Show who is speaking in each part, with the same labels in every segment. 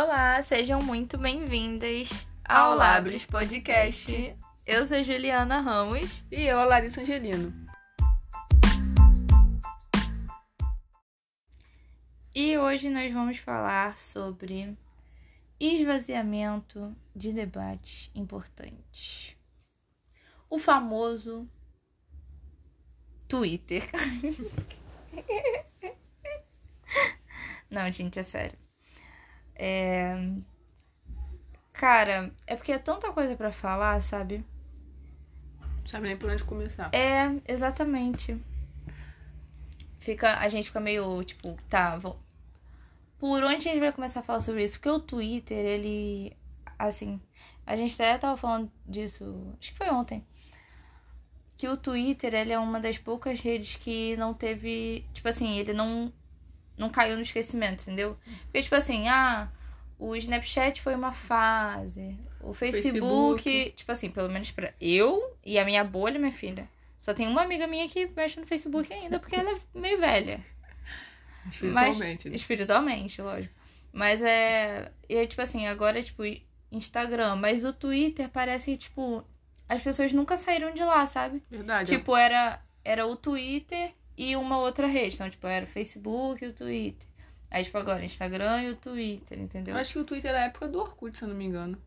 Speaker 1: Olá, sejam muito bem-vindas ao,
Speaker 2: Ao
Speaker 1: Labres Podcast. Eu sou Juliana Ramos.
Speaker 2: E eu, a Larissa Angelino.
Speaker 1: E hoje nós vamos falar sobre esvaziamento de debates importantes. O famoso Twitter. Não, gente, é sério. É... Cara, é porque é tanta coisa pra falar, sabe?
Speaker 2: Não sabe nem por onde começar.
Speaker 1: É, exatamente. Fica, a gente fica meio tipo, tá, vou... por onde a gente vai começar a falar sobre isso? Porque o Twitter, ele, assim, a gente até tava falando disso, acho que foi ontem, que o Twitter, ele é uma das poucas redes que não teve, tipo assim, ele não, não caiu no esquecimento, entendeu? Porque, tipo assim, ah, o Snapchat foi uma fase, o Facebook,
Speaker 2: Facebook.
Speaker 1: tipo assim, pelo menos pra eu e a minha bolha, minha filha. Só tem uma amiga minha que mexe no Facebook ainda, porque ela é meio velha.
Speaker 2: Espiritualmente. né?
Speaker 1: Espiritualmente, lógico. Mas é. E é tipo assim, agora é tipo Instagram. Mas o Twitter parece que, tipo, as pessoas nunca saíram de lá, sabe?
Speaker 2: Verdade.
Speaker 1: Tipo, era, era o Twitter e uma outra rede. Então, tipo, era o Facebook e o Twitter. Aí, tipo, agora, Instagram e o Twitter, entendeu?
Speaker 2: eu acho que o Twitter era a época do Orkut, se eu não me engano.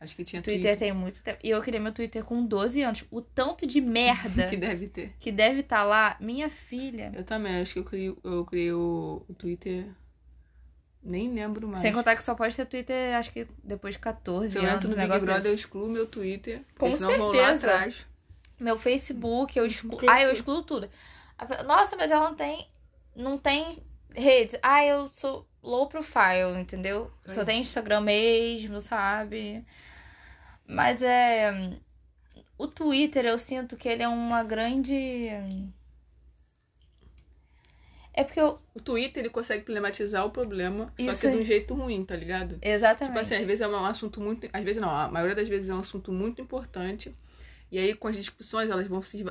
Speaker 2: Acho que tinha
Speaker 1: Twitter tem muito tempo. E eu criei meu Twitter com 12 anos. O tanto de merda
Speaker 2: que deve ter.
Speaker 1: que deve estar lá, minha filha.
Speaker 2: Eu também, acho que eu criei, eu criei o, o Twitter. Nem lembro mais.
Speaker 1: Sem contar que só pode ter Twitter, acho que depois de 14
Speaker 2: Se eu
Speaker 1: anos.
Speaker 2: entro no Big
Speaker 1: negócio
Speaker 2: Brother,
Speaker 1: desse.
Speaker 2: eu excluo meu Twitter.
Speaker 1: Com certeza. Meu Facebook, eu excluo.
Speaker 2: Exclui
Speaker 1: Ah, eu excluo tudo. Nossa, mas ela não tem. Não tem rede. Ah, eu sou low profile, entendeu? Só
Speaker 2: Sim.
Speaker 1: tem Instagram mesmo, sabe? Mas é. O Twitter, eu sinto que ele é uma grande. É porque eu.
Speaker 2: O Twitter, ele consegue problematizar o problema,
Speaker 1: Isso
Speaker 2: só que de
Speaker 1: aí.
Speaker 2: um jeito ruim, tá ligado?
Speaker 1: Exatamente.
Speaker 2: Tipo assim, às vezes é um assunto muito. Às vezes não, a maioria das vezes é um assunto muito importante. E aí, com as discussões, elas vão se.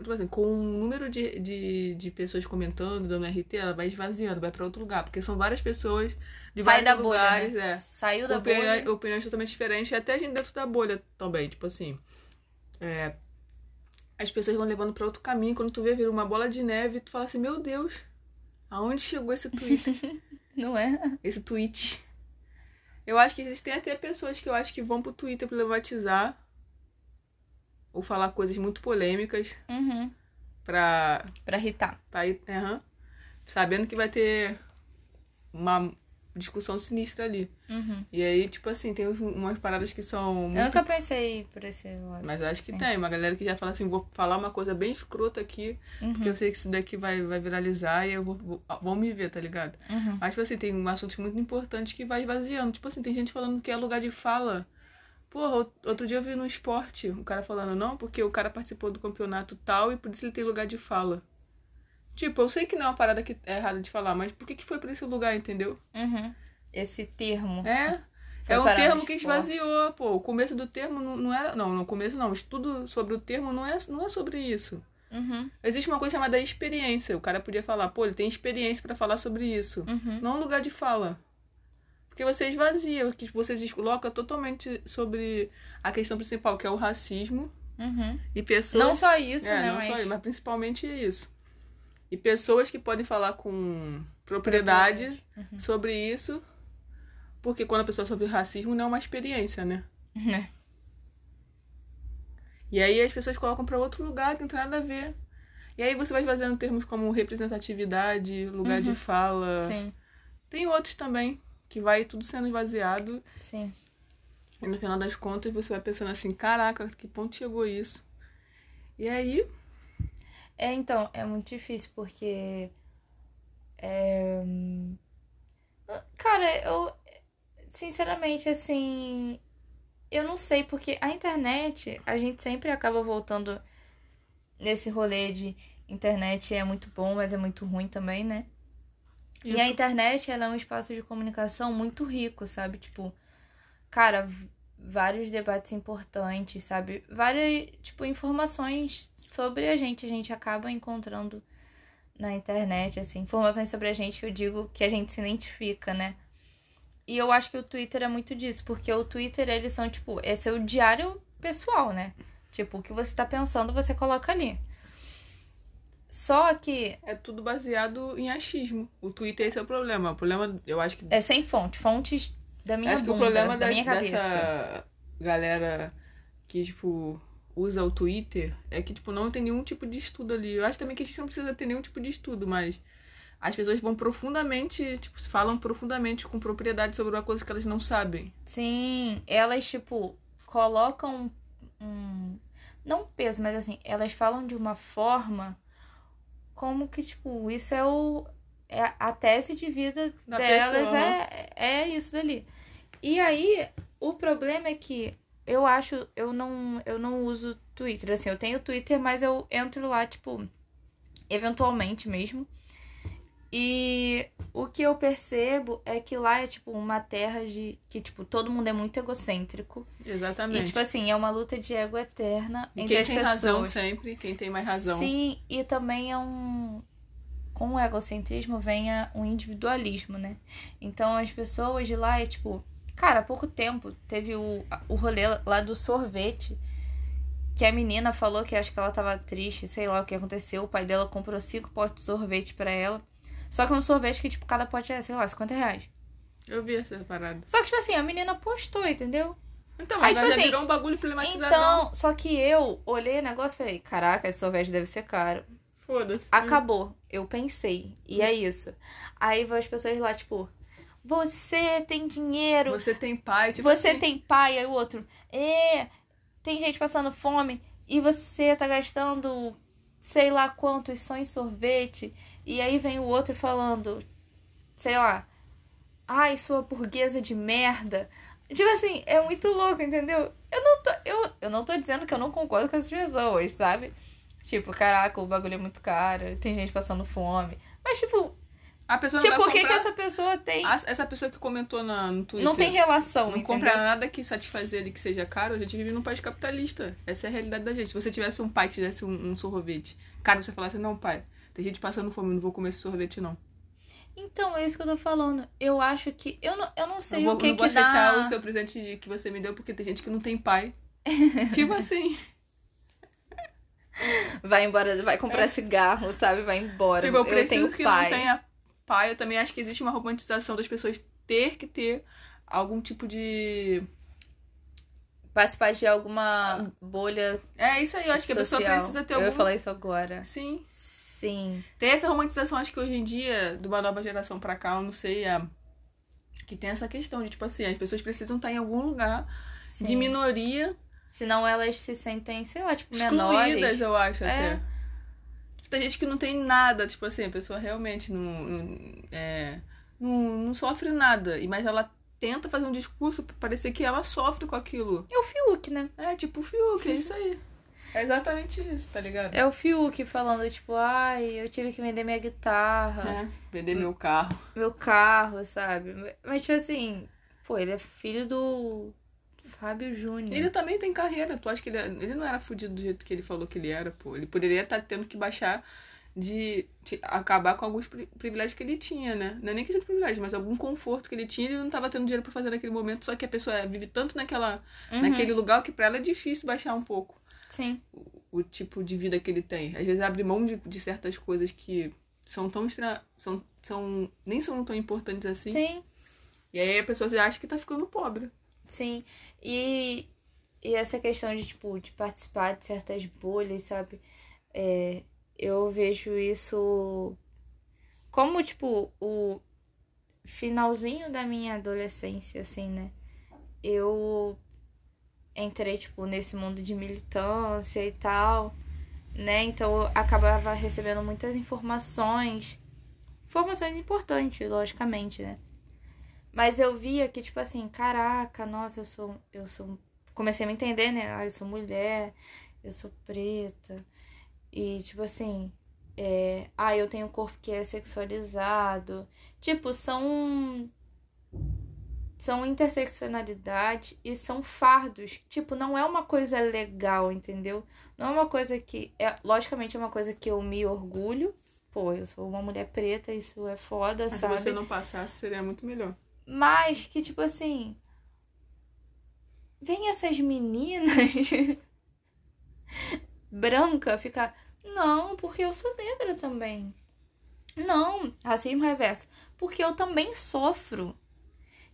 Speaker 2: Tipo assim, com o número de, de, de pessoas comentando, dando RT, ela vai esvaziando, vai pra outro lugar. Porque são várias pessoas de
Speaker 1: Sai
Speaker 2: vários
Speaker 1: da bolha.
Speaker 2: lugares,
Speaker 1: né?
Speaker 2: é.
Speaker 1: Saiu da
Speaker 2: Opiniões,
Speaker 1: bolha.
Speaker 2: opiniões totalmente diferentes, e até a gente dentro da bolha também. Tipo assim. é, as pessoas vão levando pra outro caminho. Quando tu vê, vira uma bola de neve, tu fala assim: Meu Deus, aonde chegou esse Twitter?
Speaker 1: Não é?
Speaker 2: esse tweet. Eu acho que existem até pessoas que eu acho que vão pro Twitter problematizar ou falar coisas muito polêmicas
Speaker 1: Uhum.
Speaker 2: pra,
Speaker 1: Pra irritar.
Speaker 2: pra aham, sabendo que vai ter uma discussão sinistra ali.
Speaker 1: Uhum.
Speaker 2: E aí, tipo assim, tem umas paradas que são
Speaker 1: Eu
Speaker 2: muito...
Speaker 1: nunca pensei por esse lado.
Speaker 2: Mas eu acho que
Speaker 1: Sim.
Speaker 2: tem, uma galera que já fala assim, vou falar uma coisa bem escrota aqui,
Speaker 1: Uhum.
Speaker 2: porque eu sei que isso daqui vai, vai viralizar e eu vou, vou, vão me ver, tá ligado?
Speaker 1: Uhum.
Speaker 2: Mas, tipo assim, tem assuntos muito importantes que vai esvaziando. Tipo assim, tem gente falando que é lugar de fala. Porra, out- outro dia eu vi no esporte um cara falando, não, porque o cara participou do campeonato tal e por isso ele tem lugar de fala. Tipo, eu sei que não é uma parada que é errada de falar, mas por que, que foi pra esse lugar, entendeu?
Speaker 1: Uhum. Esse termo.
Speaker 2: É.
Speaker 1: Foi
Speaker 2: é um termo que esvaziou, pô. O começo do termo não, não era. Não, no começo não. O estudo sobre o termo não é, não é sobre isso.
Speaker 1: Uhum.
Speaker 2: Existe uma coisa chamada experiência. O cara podia falar, pô, ele tem experiência pra falar sobre isso.
Speaker 1: Uhum.
Speaker 2: não um lugar de fala. Porque você esvazia, que você descoloca totalmente sobre a questão principal, que é o racismo.
Speaker 1: Uhum.
Speaker 2: E pessoas.
Speaker 1: Não só isso,
Speaker 2: é,
Speaker 1: né?
Speaker 2: não
Speaker 1: mas...
Speaker 2: só isso, mas principalmente isso. E pessoas que podem falar com propriedade
Speaker 1: Uhum.
Speaker 2: sobre isso. Porque quando a pessoa sofre racismo, não é uma experiência, né?
Speaker 1: Né?
Speaker 2: E aí as pessoas colocam pra outro lugar que não tem nada a ver. E aí você vai fazendo termos como representatividade, lugar de
Speaker 1: Uhum.
Speaker 2: fala.
Speaker 1: Sim,
Speaker 2: Tem outros também, que vai tudo sendo esvaziado.
Speaker 1: sim.
Speaker 2: E no final das contas você vai pensando assim, caraca, que ponto chegou isso? E aí,
Speaker 1: É, então, é muito difícil porque. É... Cara, eu. Sinceramente, assim. Eu não sei, porque a internet, a gente sempre acaba voltando nesse rolê de internet é muito bom, mas é muito ruim também, né? E a internet, ela é um espaço de comunicação muito rico, sabe? Tipo, cara, vários debates importantes, sabe? Várias, tipo, informações sobre a gente, a gente acaba encontrando na internet, assim, informações sobre a gente, eu digo que a gente se identifica, né? E eu acho que o Twitter é muito disso, porque o Twitter, eles são, tipo, esse é o diário pessoal, né? Tipo, o que você tá pensando, você coloca ali. Só que
Speaker 2: É tudo baseado em achismo. O Twitter esse é o problema. O problema, eu acho que.
Speaker 1: é sem fonte, fontes da minha
Speaker 2: acho que o
Speaker 1: bunda,
Speaker 2: problema
Speaker 1: da
Speaker 2: das-
Speaker 1: minha cabeça.
Speaker 2: dessa galera que, tipo, usa o Twitter é que, tipo, não tem nenhum tipo de estudo ali. Eu acho também que a gente não precisa ter nenhum tipo de estudo, mas as pessoas vão profundamente, tipo, falam profundamente com propriedade sobre uma coisa que elas não sabem.
Speaker 1: Sim, elas, tipo, colocam um. Não peso, mas assim, elas falam de uma forma como que, tipo, isso é o. É a tese de vida
Speaker 2: Da
Speaker 1: delas
Speaker 2: pessoa,
Speaker 1: é, é isso dali. E aí, o problema é que eu acho, eu não, eu não uso Twitter. Assim, eu tenho Twitter, mas eu entro lá, tipo, eventualmente mesmo. E o que eu percebo é que lá é, tipo, uma terra de. que, tipo, todo mundo é muito egocêntrico.
Speaker 2: Exatamente.
Speaker 1: E, tipo assim, é uma luta de ego eterna
Speaker 2: E
Speaker 1: entre
Speaker 2: quem
Speaker 1: as
Speaker 2: tem
Speaker 1: pessoas.
Speaker 2: razão sempre, quem tem mais razão.
Speaker 1: Sim, e também é um. Com o egocentrismo vem a- um individualismo, né? Então as pessoas de lá é tipo. Cara, há pouco tempo teve o, o rolê lá do sorvete. Que a menina falou que acho que ela tava triste, sei lá o que aconteceu. O pai dela comprou cinco potes de sorvete pra ela. Só que é um sorvete que, tipo, cada pote é, sei lá, 50 reais.
Speaker 2: Eu vi essa parada.
Speaker 1: Só que, tipo assim, a menina postou, entendeu?
Speaker 2: Então,
Speaker 1: Aí,
Speaker 2: mas
Speaker 1: tipo assim,
Speaker 2: virou um bagulho problematizado.
Speaker 1: Então, só que eu olhei o negócio e falei, caraca, esse sorvete deve ser caro.
Speaker 2: Foda-se.
Speaker 1: Acabou. Eu pensei. E é isso. Aí vão as pessoas lá, tipo, você tem dinheiro,
Speaker 2: Você tem pai, tipo
Speaker 1: você
Speaker 2: assim,
Speaker 1: tem pai, aí o outro, é, tem gente passando fome e você tá gastando sei lá quantos só em sorvete. E aí vem o outro falando, sei lá, ai, sua burguesa de merda. Tipo assim, é muito louco, entendeu? Eu não tô, eu, eu não tô dizendo que eu não concordo com essas pessoas, sabe? Tipo, caraca, o bagulho é muito caro, tem gente passando fome. Mas, tipo,
Speaker 2: A pessoa
Speaker 1: tipo, o que, que
Speaker 2: comprar...
Speaker 1: essa pessoa tem?
Speaker 2: A- Essa pessoa que comentou na, no Twitter.
Speaker 1: Não tem relação,
Speaker 2: Não
Speaker 1: entendeu?
Speaker 2: compra nada que satisfazer ele que seja caro, a gente vive num país capitalista. Essa é a realidade da gente. Se você tivesse um pai que tivesse um, um sorvete, cara, você falasse, não, pai, tem gente passando fome, não vou comer esse sorvete, não.
Speaker 1: Então, é isso que eu tô falando. Eu acho que. Eu não, eu não sei
Speaker 2: não vou,
Speaker 1: o que
Speaker 2: não vou
Speaker 1: que
Speaker 2: aceitar
Speaker 1: dá.
Speaker 2: o seu presente de- que você me deu porque tem gente que não tem pai. tipo assim.
Speaker 1: Vai embora, vai comprar cigarro, sabe? Vai embora.
Speaker 2: tipo, eu
Speaker 1: eu
Speaker 2: preciso
Speaker 1: tenho
Speaker 2: que
Speaker 1: pai.
Speaker 2: não tenha pai. Eu também acho que existe uma romantização das pessoas ter que ter algum tipo de.
Speaker 1: Participar de alguma bolha
Speaker 2: É isso aí, eu acho que a pessoa
Speaker 1: social.
Speaker 2: precisa ter
Speaker 1: Eu
Speaker 2: algum.
Speaker 1: ia falar isso agora.
Speaker 2: Sim.
Speaker 1: Sim.
Speaker 2: Tem essa romantização, acho que hoje em dia, de uma nova geração pra cá, eu não sei, é, que tem essa questão de, tipo assim, as pessoas precisam estar em algum lugar
Speaker 1: sim.
Speaker 2: de minoria,
Speaker 1: Senão elas se sentem, sei lá, tipo,
Speaker 2: excluídas,
Speaker 1: menores.
Speaker 2: eu acho,
Speaker 1: É.
Speaker 2: até. Tipo, Tem gente que não tem nada, tipo assim, a pessoa realmente não, não, é, não, não sofre nada, e mas ela tenta fazer um discurso pra parecer que ela sofre com aquilo.
Speaker 1: É o Fiuk, né?
Speaker 2: É, tipo o Fiuk, é isso aí. É exatamente isso, tá ligado?
Speaker 1: É o Fiuk falando, tipo, ai, eu tive que vender minha guitarra,
Speaker 2: É, vender meu carro.
Speaker 1: meu carro, sabe? Mas, tipo assim, pô, ele é filho do Fábio Júnior.
Speaker 2: Ele também tem carreira. Tu acha que ele, ele não era fudido do jeito que ele falou que ele era, pô? Ele poderia estar tendo que baixar de, de acabar com alguns pri- privilégios que ele tinha, né? Não é nem questão de privilégio, mas algum conforto que ele tinha, ele não tava tendo dinheiro pra fazer naquele momento, só que a pessoa vive tanto naquela,
Speaker 1: Uhum,
Speaker 2: naquele lugar que pra ela é difícil baixar um pouco
Speaker 1: Sim.
Speaker 2: o, o tipo de vida que ele tem. Às vezes abre mão de, de certas coisas que são tão extra, são, são nem são tão importantes assim.
Speaker 1: Sim.
Speaker 2: E aí a pessoa já acha que tá ficando pobre.
Speaker 1: Sim, e, e essa questão de, tipo, de participar de certas bolhas, sabe? É, eu vejo isso como, tipo, o finalzinho da minha adolescência, assim, né? Eu entrei, tipo, nesse mundo de militância e tal, né? Então eu acabava recebendo muitas informações, informações importantes, logicamente, né? Mas eu via que, tipo assim, caraca, nossa, eu sou. Eu sou. Comecei a me entender, né? Ah, eu sou mulher, eu sou preta. E, tipo assim. É... Ah, eu tenho um corpo que é sexualizado. Tipo, são. São interseccionalidade e são fardos. Tipo, não é uma coisa legal, entendeu? Não é uma coisa que. É... Logicamente, é uma coisa que eu me orgulho. Pô, eu sou uma mulher preta, isso é foda,
Speaker 2: Mas se
Speaker 1: sabe?
Speaker 2: você não passasse, seria muito melhor.
Speaker 1: Mas que, tipo assim. Vem essas meninas branca ficar. Não, porque eu sou negra também. Não, racismo reverso. Porque eu também sofro.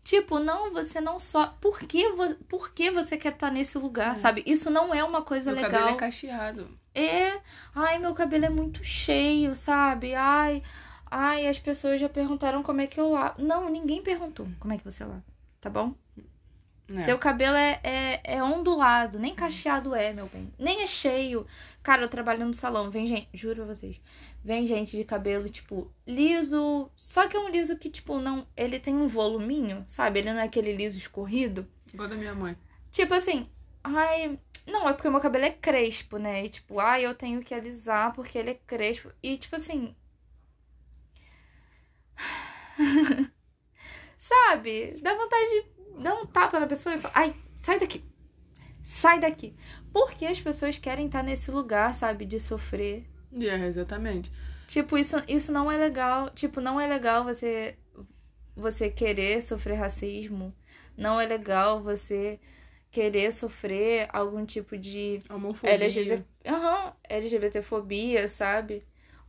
Speaker 1: Tipo, não, você não só. Por que, vo... Por que você quer estar nesse lugar,
Speaker 2: Hum.
Speaker 1: sabe? Isso não é uma coisa
Speaker 2: Meu
Speaker 1: legal.
Speaker 2: cabelo é cacheado.
Speaker 1: É, ai, meu cabelo é muito cheio, sabe? Ai, ai, as pessoas já perguntaram como é que eu lavo. Não, ninguém perguntou como é que você lava, tá bom?
Speaker 2: É.
Speaker 1: Seu cabelo é, é, é ondulado, nem cacheado é, meu bem. Nem é cheio. Cara, eu trabalho no salão, vem gente, juro pra vocês. Vem gente de cabelo, tipo, liso. Só que é um liso que, tipo, não. Ele tem um voluminho, sabe? Ele não é aquele liso escorrido.
Speaker 2: Igual da minha mãe.
Speaker 1: Tipo assim, ai. Não, é porque o meu cabelo é crespo, né? E tipo, ai, eu tenho que alisar porque ele é crespo. E tipo assim. Sabe? Dá vontade de dar um tapa na pessoa e falar, ai, sai daqui. Sai daqui. Porque as pessoas querem estar nesse lugar, sabe? De sofrer.
Speaker 2: É, exatamente.
Speaker 1: Tipo, isso, isso não é legal. Tipo, não é legal você você querer sofrer racismo. Não é legal você querer sofrer algum tipo de
Speaker 2: Homofobia.
Speaker 1: LGBT, Aham, LGBTfobia, sabe?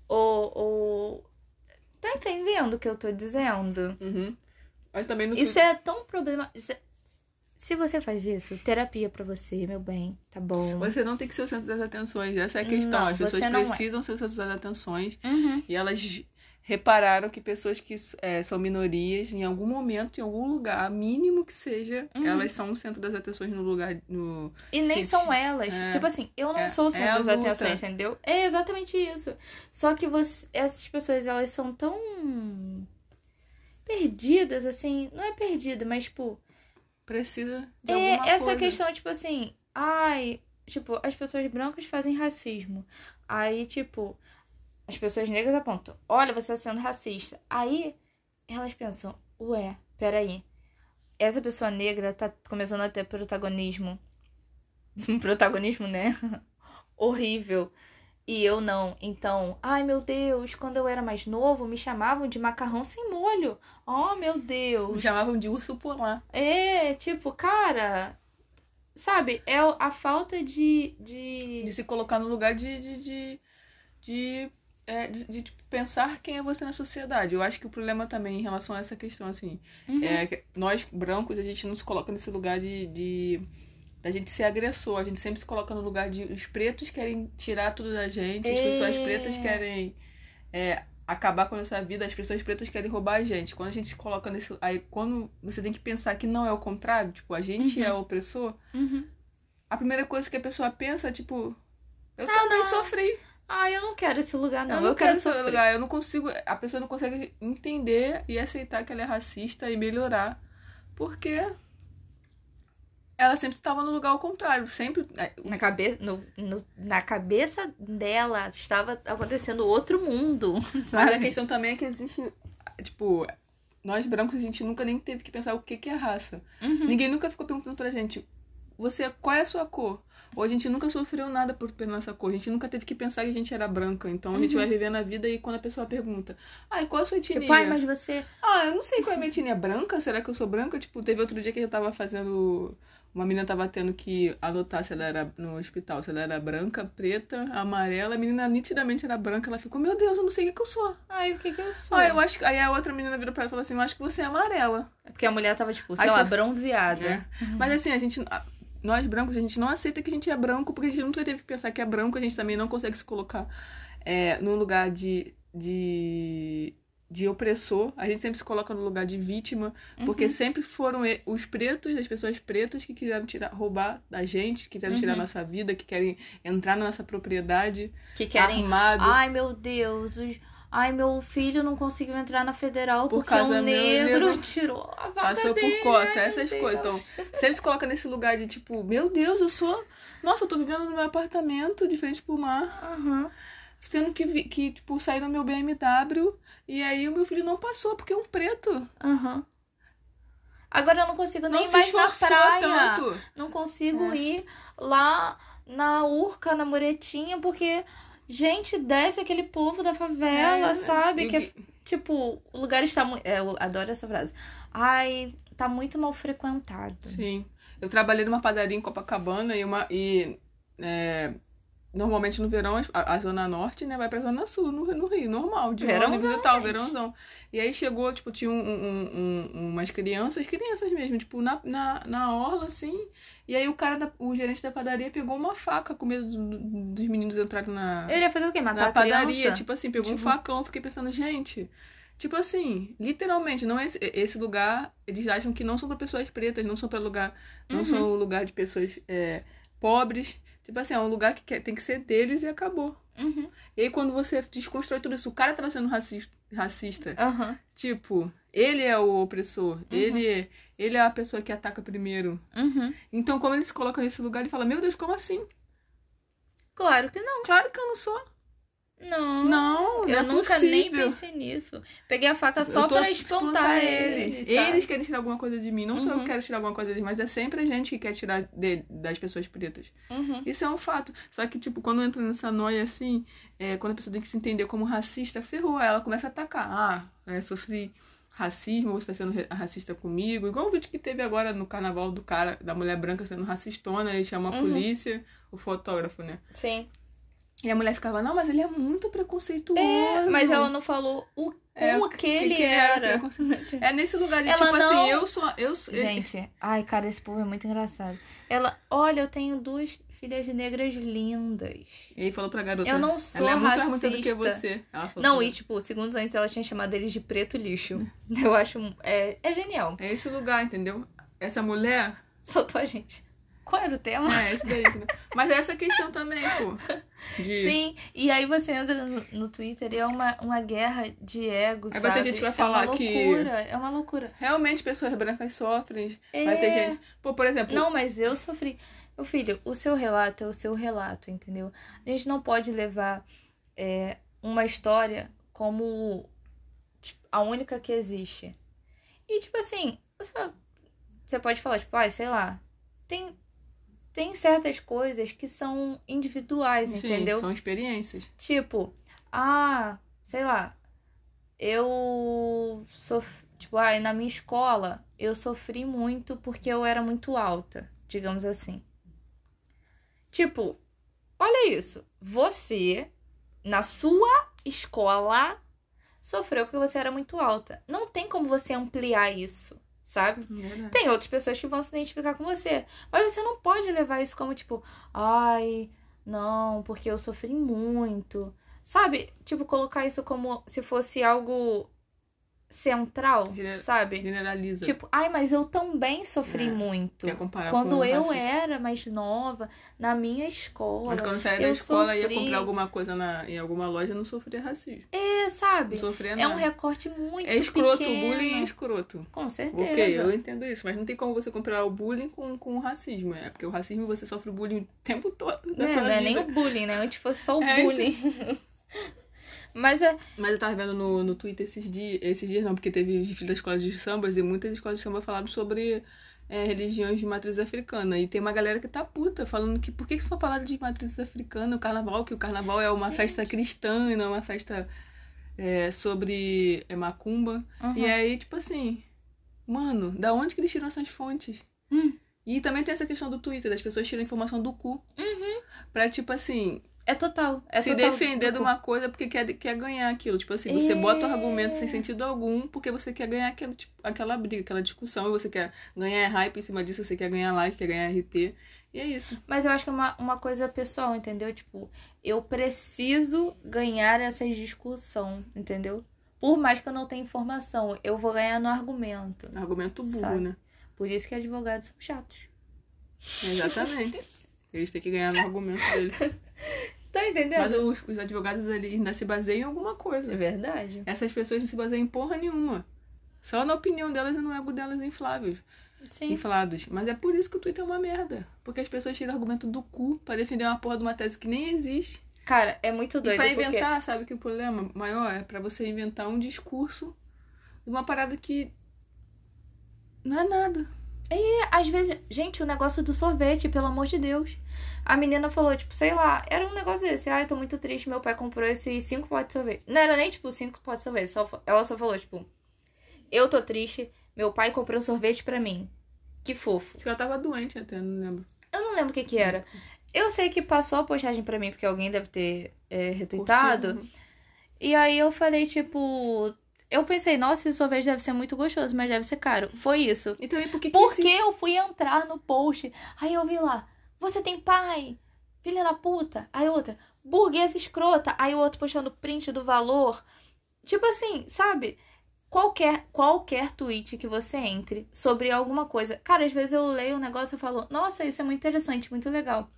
Speaker 1: Ou, ou. Tá entendendo o que eu tô dizendo?
Speaker 2: Uhum. Mas também no
Speaker 1: Isso é tão problema. é- Se você faz isso, terapia pra você, meu bem, tá bom?
Speaker 2: Você não tem que ser o centro das atenções. Essa é a questão.
Speaker 1: Não,
Speaker 2: As pessoas
Speaker 1: não é.
Speaker 2: precisam ser o centro das atenções.
Speaker 1: Uhum.
Speaker 2: E elas repararam que pessoas que é, são minorias, em algum momento, em algum lugar, mínimo que seja,
Speaker 1: Uhum.
Speaker 2: elas são o centro das atenções no lugar. No...
Speaker 1: E nem
Speaker 2: Sim,
Speaker 1: são elas.
Speaker 2: É.
Speaker 1: Tipo assim, eu não
Speaker 2: É-
Speaker 1: sou o
Speaker 2: é
Speaker 1: centro
Speaker 2: a
Speaker 1: das
Speaker 2: luta.
Speaker 1: atenções, entendeu? É exatamente isso. Só que você, essas pessoas, elas são tão perdidas, assim. Não é perdida, mas, tipo,
Speaker 2: Precisa de
Speaker 1: é
Speaker 2: alguma
Speaker 1: essa
Speaker 2: coisa.
Speaker 1: questão, tipo assim, ai, tipo, as pessoas brancas fazem racismo. Aí, tipo, as pessoas negras apontam, olha, você tá sendo racista. Aí elas pensam, ué, peraí. Essa pessoa negra tá começando a ter protagonismo. Um protagonismo, né? Horrível. E eu não. Então, ai meu Deus, quando eu era mais novo, me chamavam de macarrão sem molho. Oh, meu Deus.
Speaker 2: Me chamavam de urso polar.
Speaker 1: É, tipo, cara, sabe, é a falta de, de...
Speaker 2: De se colocar no lugar de. de, de, de, é, de- de, tipo, pensar quem é você na sociedade. Eu acho que o problema também em relação a essa questão, assim,
Speaker 1: Uhum.
Speaker 2: é que nós brancos, a gente não se coloca nesse lugar de. de da gente ser agressor, a gente sempre se coloca no lugar de os pretos querem tirar tudo da gente, as
Speaker 1: É.
Speaker 2: pessoas pretas querem é, acabar com a nossa vida, as pessoas pretas querem roubar a gente. Quando a gente se coloca nesse. Aí quando você tem que pensar que não é o contrário, tipo, a gente
Speaker 1: Uhum.
Speaker 2: é o opressor,
Speaker 1: Uhum.
Speaker 2: a primeira coisa que a pessoa pensa é, tipo, eu também
Speaker 1: não.
Speaker 2: sofri.
Speaker 1: Ah, eu não quero esse lugar, não.
Speaker 2: eu
Speaker 1: Eu,
Speaker 2: não
Speaker 1: quero
Speaker 2: quero esse
Speaker 1: sofrer.
Speaker 2: lugar. Eu não consigo. A pessoa não consegue entender e aceitar que ela é racista e melhorar. Porque ela sempre estava no lugar ao contrário. Sempre. é,
Speaker 1: Na, cabe... no, no- na cabeça dela estava acontecendo outro mundo,
Speaker 2: Mas a
Speaker 1: sabe?
Speaker 2: questão também é que existe. Tipo, nós brancos a gente nunca nem teve que pensar o que, que é raça.
Speaker 1: Uhum.
Speaker 2: Ninguém nunca ficou perguntando pra gente. Você, qual é a sua cor? Ou a gente nunca sofreu nada por pela nossa cor. A gente nunca teve que pensar que a gente era branca. Então a gente
Speaker 1: Uhum.
Speaker 2: vai vivendo a vida e quando a pessoa pergunta, ai, qual é a sua etnia?
Speaker 1: Tipo, ai, mas você...
Speaker 2: Ah, eu não sei qual é a minha etnia branca. Será que eu sou branca? Tipo, teve outro dia que eu tava fazendo. Uma menina tava tendo que anotar se ela era no hospital, se ela era branca, preta, amarela. A menina nitidamente era branca. Ela ficou, meu Deus, eu não sei o que, que eu sou.
Speaker 1: Ai, o que que eu sou?
Speaker 2: Ah, eu acho que. Aí a outra menina virou pra ela e falou assim: Eu acho que você é amarela.
Speaker 1: É Porque a mulher tava, tipo, sei lá, bronzeada.
Speaker 2: né? Mas assim, a gente. Nós brancos, a gente não aceita que a gente é branco, porque a gente nunca teve que pensar que é branco, a gente também não consegue se colocar é, num lugar de, de, de opressor. A gente sempre se coloca no lugar de vítima, porque
Speaker 1: Uhum.
Speaker 2: sempre foram os pretos, as pessoas pretas que quiseram tirar, roubar da gente, que quiseram tirar
Speaker 1: Uhum.
Speaker 2: nossa vida, que querem entrar na nossa propriedade,
Speaker 1: Que querem...
Speaker 2: armado.
Speaker 1: Ai, meu Deus, os... Ai, meu filho não conseguiu entrar na federal
Speaker 2: Por
Speaker 1: porque
Speaker 2: causa
Speaker 1: um negro
Speaker 2: negro
Speaker 1: tirou a vaga
Speaker 2: Passou
Speaker 1: dele.
Speaker 2: por cota,
Speaker 1: Ai,
Speaker 2: essas coisas. Então, sempre se coloca nesse lugar de tipo, meu Deus, eu sou. Nossa, eu tô vivendo no meu apartamento de frente pro mar,
Speaker 1: Aham.
Speaker 2: Tendo que, que tipo, sair no meu BMW. E aí o meu filho não passou, porque é um preto.
Speaker 1: Aham. Agora eu não consigo nem
Speaker 2: não se
Speaker 1: mais na praia.
Speaker 2: tanto.
Speaker 1: Não consigo
Speaker 2: É.
Speaker 1: ir lá na Urca, na Muretinha, porque Gente, desce aquele povo da favela,
Speaker 2: É,
Speaker 1: sabe?
Speaker 2: e-
Speaker 1: Que é, tipo, o lugar está muito. eu adoro essa frase. Ai, tá muito mal frequentado.
Speaker 2: Sim. Eu trabalhei numa padaria em Copacabana e, uma, e é, normalmente no verão a, a Zona Norte, né, vai pra Zona Sul, no, no Rio, normal, de ônibus e tal, verãozão. E aí chegou, tipo, tinha um, um- um- umas crianças, crianças mesmo, tipo, na, na, na orla, assim. E aí o cara, da- o gerente da padaria pegou uma faca com medo do- dos meninos entrarem na,
Speaker 1: Ele ia fazer o quê? Matar
Speaker 2: na
Speaker 1: a criança?
Speaker 2: padaria, tipo assim, pegou um
Speaker 1: Tipo-
Speaker 2: facão, eu fiquei pensando, gente, tipo assim, literalmente, não é esse, esse lugar, eles acham que não são pra pessoas pretas, não são para lugar, não
Speaker 1: Uhum.
Speaker 2: são um lugar de pessoas é, pobres, tipo assim, é um lugar que quer- tem que ser deles e acabou.
Speaker 1: Uhum.
Speaker 2: E aí quando você desconstrói tudo isso, o cara tava sendo racista, racista
Speaker 1: Aham.
Speaker 2: tipo, ele é o opressor,
Speaker 1: Uhum.
Speaker 2: ele, ele é a pessoa que ataca primeiro.
Speaker 1: Uhum.
Speaker 2: Então, como ele se coloca nesse lugar, ele fala, meu Deus, como assim?
Speaker 1: Claro que não.
Speaker 2: Claro que eu não sou.
Speaker 1: Não.
Speaker 2: Não, não
Speaker 1: Eu
Speaker 2: é
Speaker 1: nunca nem
Speaker 2: possível.
Speaker 1: pensei nisso. Peguei a faca só
Speaker 2: Eu tô
Speaker 1: pra espantar eles. sabe?
Speaker 2: Eles querem tirar alguma coisa de mim. Não sou eu
Speaker 1: Uhum.
Speaker 2: que quero tirar alguma coisa deles, mas é sempre a gente que quer tirar de- das pessoas pretas.
Speaker 1: Uhum.
Speaker 2: Isso é um fato. Só que, tipo, quando entra nessa noia assim, é, quando a pessoa tem que se entender como racista, ferrou. Ela começa a atacar. Ah, é, sofri racismo, você tá sendo racista comigo. Igual o vídeo que teve agora no carnaval do cara, da mulher branca sendo racistona, e chama a
Speaker 1: Uhum.
Speaker 2: polícia, o fotógrafo, né?
Speaker 1: Sim.
Speaker 2: E a mulher ficava, não, mas ele é muito preconceituoso.
Speaker 1: É, mas ela não falou o,
Speaker 2: É,
Speaker 1: como
Speaker 2: o
Speaker 1: que,
Speaker 2: que
Speaker 1: ele
Speaker 2: que era. É nesse lugar de,
Speaker 1: Ela
Speaker 2: tipo
Speaker 1: não-
Speaker 2: assim, eu sou. Eu sou
Speaker 1: Gente, ai, cara, esse povo é muito engraçado. Ela, olha, eu tenho duas filhas negras lindas.
Speaker 2: E aí falou pra garota.
Speaker 1: Eu não sou
Speaker 2: Ela é muito mais
Speaker 1: racista.
Speaker 2: do que você. Ela falou
Speaker 1: Não, e tipo, segundos antes ela tinha chamado eles de preto lixo. Eu acho. É, é genial.
Speaker 2: É esse lugar, entendeu? Essa mulher.
Speaker 1: Soltou a gente. Qual era o tema?
Speaker 2: É, esse daí. entendeu? Mas é essa questão também, pô. De...
Speaker 1: Sim, e aí você entra no, no Twitter e é uma, uma guerra de egos.
Speaker 2: Aí vai ter gente que vai
Speaker 1: é
Speaker 2: falar
Speaker 1: uma
Speaker 2: que-
Speaker 1: loucura, É uma loucura.
Speaker 2: Realmente pessoas brancas sofrem.
Speaker 1: É...
Speaker 2: Vai ter gente. Pô, por exemplo.
Speaker 1: Não, mas eu sofri. Meu filho, o seu relato é o seu relato, entendeu? A gente não pode levar é, uma história como tipo, a única que existe. E, tipo assim, você, você pode falar, tipo, ah, sei lá, tem, tem certas coisas que são individuais,
Speaker 2: Sim,
Speaker 1: entendeu?
Speaker 2: são experiências.
Speaker 1: Tipo, ah, sei lá, eu sof... tipo, ah, na minha escola eu sofri muito porque eu era muito alta, digamos assim. Tipo, olha isso. Você, na sua escola, sofreu porque você era muito alta. Não tem como você ampliar isso, sabe?
Speaker 2: Verdade.
Speaker 1: Tem outras pessoas que vão se identificar com você. Mas você não pode levar isso como, tipo, ai, não, porque eu sofri muito. Sabe? Tipo, colocar isso como se fosse algo central,
Speaker 2: Gener-
Speaker 1: sabe?
Speaker 2: Generaliza.
Speaker 1: Tipo, ai, mas eu também sofri
Speaker 2: É,
Speaker 1: muito.
Speaker 2: Quer comparar
Speaker 1: Quando
Speaker 2: com
Speaker 1: eu
Speaker 2: racismo.
Speaker 1: era mais nova, na minha escola.
Speaker 2: Mas quando saía da escola e ia
Speaker 1: sofri.
Speaker 2: comprar alguma coisa na, em alguma loja, não sofria racismo.
Speaker 1: É, sabe?
Speaker 2: Não sofria
Speaker 1: É
Speaker 2: nada.
Speaker 1: um recorte muito
Speaker 2: É escroto,
Speaker 1: pequeno.
Speaker 2: o bullying é escroto.
Speaker 1: Com certeza.
Speaker 2: Ok, eu entendo isso, mas não tem como você comparar o bullying com, com o racismo. É porque o racismo você sofre bullying o tempo todo da
Speaker 1: Né,
Speaker 2: sua
Speaker 1: não é
Speaker 2: vida.
Speaker 1: nem o bullying, né? Antes fosse só o
Speaker 2: É,
Speaker 1: bullying. Mas é.
Speaker 2: Mas eu tava vendo no, no Twitter esses dias, esses dias não, porque teve desfile das escolas de sambas e muitas escolas de samba falaram sobre é, religiões de matriz africana. E tem uma galera que tá puta, falando que por que que só falaram de matriz africana, o carnaval, que o carnaval é uma festa cristã e não é uma festa é, sobre é, macumba.
Speaker 1: Uhum.
Speaker 2: E aí, tipo assim, mano, da onde que eles tiram essas fontes?
Speaker 1: Hum.
Speaker 2: E também tem essa questão do Twitter, das pessoas tiram informação do cu. Pra, tipo assim,
Speaker 1: É total. É
Speaker 2: se
Speaker 1: total.
Speaker 2: defender de uma coisa porque quer, quer ganhar aquilo. Tipo assim, você
Speaker 1: É.
Speaker 2: bota o argumento sem sentido algum porque você quer ganhar aquela, tipo, aquela briga, aquela discussão, e você quer ganhar hype em cima disso, você quer ganhar like, quer ganhar RT. E é isso.
Speaker 1: Mas eu acho que é uma, uma coisa pessoal, entendeu? Tipo, eu preciso ganhar essa discussão, entendeu? Por mais que eu não tenha informação, eu vou ganhar no argumento.
Speaker 2: Argumento burro,
Speaker 1: Sabe.
Speaker 2: né?
Speaker 1: Por isso que advogados são chatos.
Speaker 2: Exatamente. Eles têm que ganhar no argumento deles.
Speaker 1: Tá entendendo?
Speaker 2: Mas os, os advogados ali ainda se baseiam em alguma
Speaker 1: É
Speaker 2: coisa.
Speaker 1: verdade.
Speaker 2: Essas pessoas não se baseiam em porra nenhuma. Só na opinião delas e no ego delas infláveis.
Speaker 1: Sim.
Speaker 2: inflados. Mas é por isso que o Twitter é uma merda. Porque as pessoas tiram argumento do cu pra defender uma porra de uma tese que nem existe.
Speaker 1: Cara, é muito
Speaker 2: E
Speaker 1: doido.
Speaker 2: pra
Speaker 1: porque...
Speaker 2: inventar, sabe que o problema maior é pra você inventar um discurso de uma parada que não é nada.
Speaker 1: E às vezes, gente, o negócio do sorvete, pelo amor de Deus. A menina falou, tipo, sei lá, era um negócio desse. Ai, eu tô muito triste, meu pai comprou esses cinco potes de sorvete. Não era nem, tipo, cinco potes de sorvete. Só, ela só falou, tipo, eu tô triste, meu pai comprou sorvete pra mim. Que fofo.
Speaker 2: Acho que ela tava doente até, não lembro.
Speaker 1: Eu não lembro o que que era. Eu sei que passou a postagem pra mim, porque alguém deve ter é, retweetado.
Speaker 2: Curtiu.
Speaker 1: E aí eu falei, tipo. Eu pensei, nossa, esse sorvete deve ser muito gostoso, mas deve ser caro. Foi isso.
Speaker 2: E também porque... que
Speaker 1: Porque
Speaker 2: esse-
Speaker 1: eu fui entrar no post. Aí eu vi lá, você tem pai? Filha da puta. Aí outra, burguesa escrota. Aí o outro postando print do valor. Tipo assim, sabe? Qualquer, qualquer tweet que você entre sobre alguma coisa. Cara, às vezes eu leio um negócio e falo, nossa, isso é muito interessante, muito legal.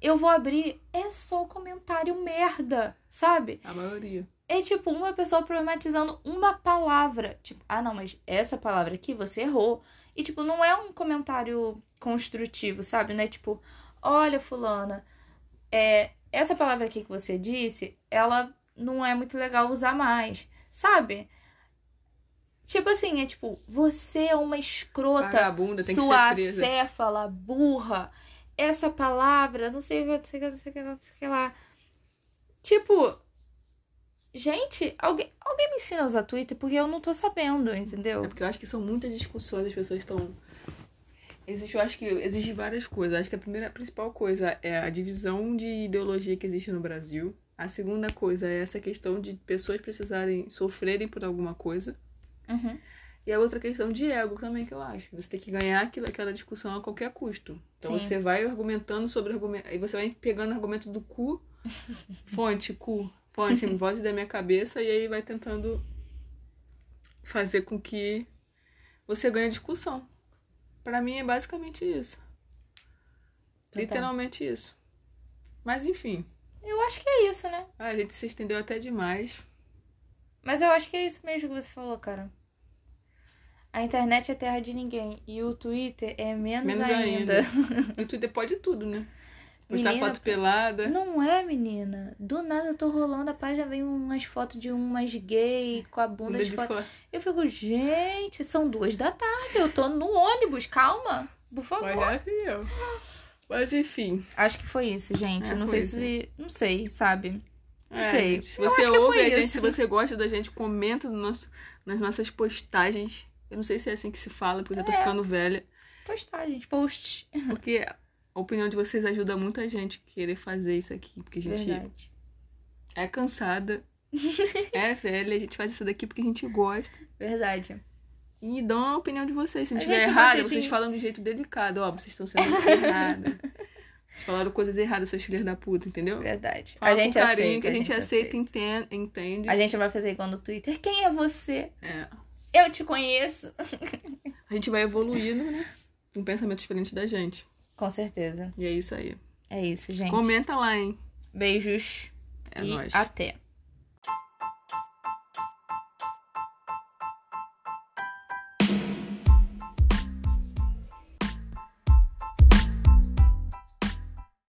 Speaker 1: Eu vou abrir, é só comentário merda, sabe?
Speaker 2: A maioria.
Speaker 1: É tipo uma pessoa problematizando uma palavra. Tipo, ah, não, mas essa palavra aqui você errou. E, tipo, não é um comentário construtivo, sabe? Não é tipo, olha, Fulana, é, essa palavra aqui que você disse, ela não é muito legal usar mais, sabe? Tipo assim, é tipo, você é uma escrota,
Speaker 2: Vagabunda tem que
Speaker 1: sua
Speaker 2: ser presa.
Speaker 1: acéfala, burra. Essa palavra, não sei o que, não sei o que, não sei o que, não sei o que lá. Tipo, gente, alguém, alguém me ensina a usar Twitter porque eu não tô sabendo, entendeu?
Speaker 2: É porque eu acho que são muitas discussões, as pessoas estão. Existe, eu acho que exige várias coisas. Acho que a primeira a principal coisa é a divisão de ideologia que existe no Brasil. A segunda coisa é essa questão de pessoas precisarem sofrerem por alguma coisa.
Speaker 1: Uhum.
Speaker 2: E a outra questão de ego também que eu acho. Você tem que ganhar aquilo, aquela discussão a qualquer custo. Então
Speaker 1: Sim.
Speaker 2: você vai argumentando sobre argumento. Aí você vai pegando argumento do cu, fonte, cu, fonte, voz da minha cabeça, e aí vai tentando fazer com que você ganhe discussão. Pra mim é basicamente isso.
Speaker 1: Total.
Speaker 2: Literalmente isso. Mas enfim,
Speaker 1: Eu acho que é isso, né?
Speaker 2: a gente se estendeu até demais.
Speaker 1: Mas eu acho que é isso mesmo que você falou, cara. A internet é terra de ninguém. E o Twitter é menos,
Speaker 2: Menos
Speaker 1: ainda.
Speaker 2: ainda. O Twitter pode tudo, né? Postar
Speaker 1: Menina,
Speaker 2: foto pelada.
Speaker 1: Não é, menina. Do nada eu tô rolando a página, vem umas fotos de umas gay com a bunda
Speaker 2: bunda
Speaker 1: de
Speaker 2: de
Speaker 1: fora.
Speaker 2: fora.
Speaker 1: Eu fico, gente, são duas da tarde. Eu tô no ônibus, calma. Por favor.
Speaker 2: Mas é. Mas enfim.
Speaker 1: Acho que foi isso, gente.
Speaker 2: É,
Speaker 1: não sei se. Não sei, sabe?
Speaker 2: É,
Speaker 1: sei.
Speaker 2: gente, se você ouve a gente,
Speaker 1: isso.
Speaker 2: se você gosta da gente, comenta no nosso, nas nossas postagens. Eu não sei se é assim que se fala, porque eu tô
Speaker 1: É.
Speaker 2: ficando velha.
Speaker 1: Postagens, posts.
Speaker 2: Porque a opinião de vocês ajuda muita gente a querer fazer isso aqui. Porque a gente
Speaker 1: Verdade.
Speaker 2: é cansada, é velha, a gente faz isso daqui porque a gente gosta.
Speaker 1: Verdade.
Speaker 2: E dão a opinião de vocês. Se
Speaker 1: A
Speaker 2: estiver
Speaker 1: gente
Speaker 2: errada,
Speaker 1: gosta de-
Speaker 2: vocês falam de um jeito delicado. Ó, vocês estão sendo errada. Falaram coisas erradas, seus filhos da puta, entendeu?
Speaker 1: Verdade.
Speaker 2: Fala
Speaker 1: a gente
Speaker 2: com carinho,
Speaker 1: aceita.
Speaker 2: que a gente, aceita, entende. entende.
Speaker 1: A gente vai fazer igual no Twitter. Quem é você?
Speaker 2: É.
Speaker 1: Eu te conheço.
Speaker 2: A gente vai evoluindo, né? Um pensamento diferente da gente.
Speaker 1: Com certeza.
Speaker 2: E é isso aí.
Speaker 1: É isso, gente.
Speaker 2: Comenta lá, hein?
Speaker 1: Beijos
Speaker 2: É
Speaker 1: e
Speaker 2: nóis.
Speaker 1: até.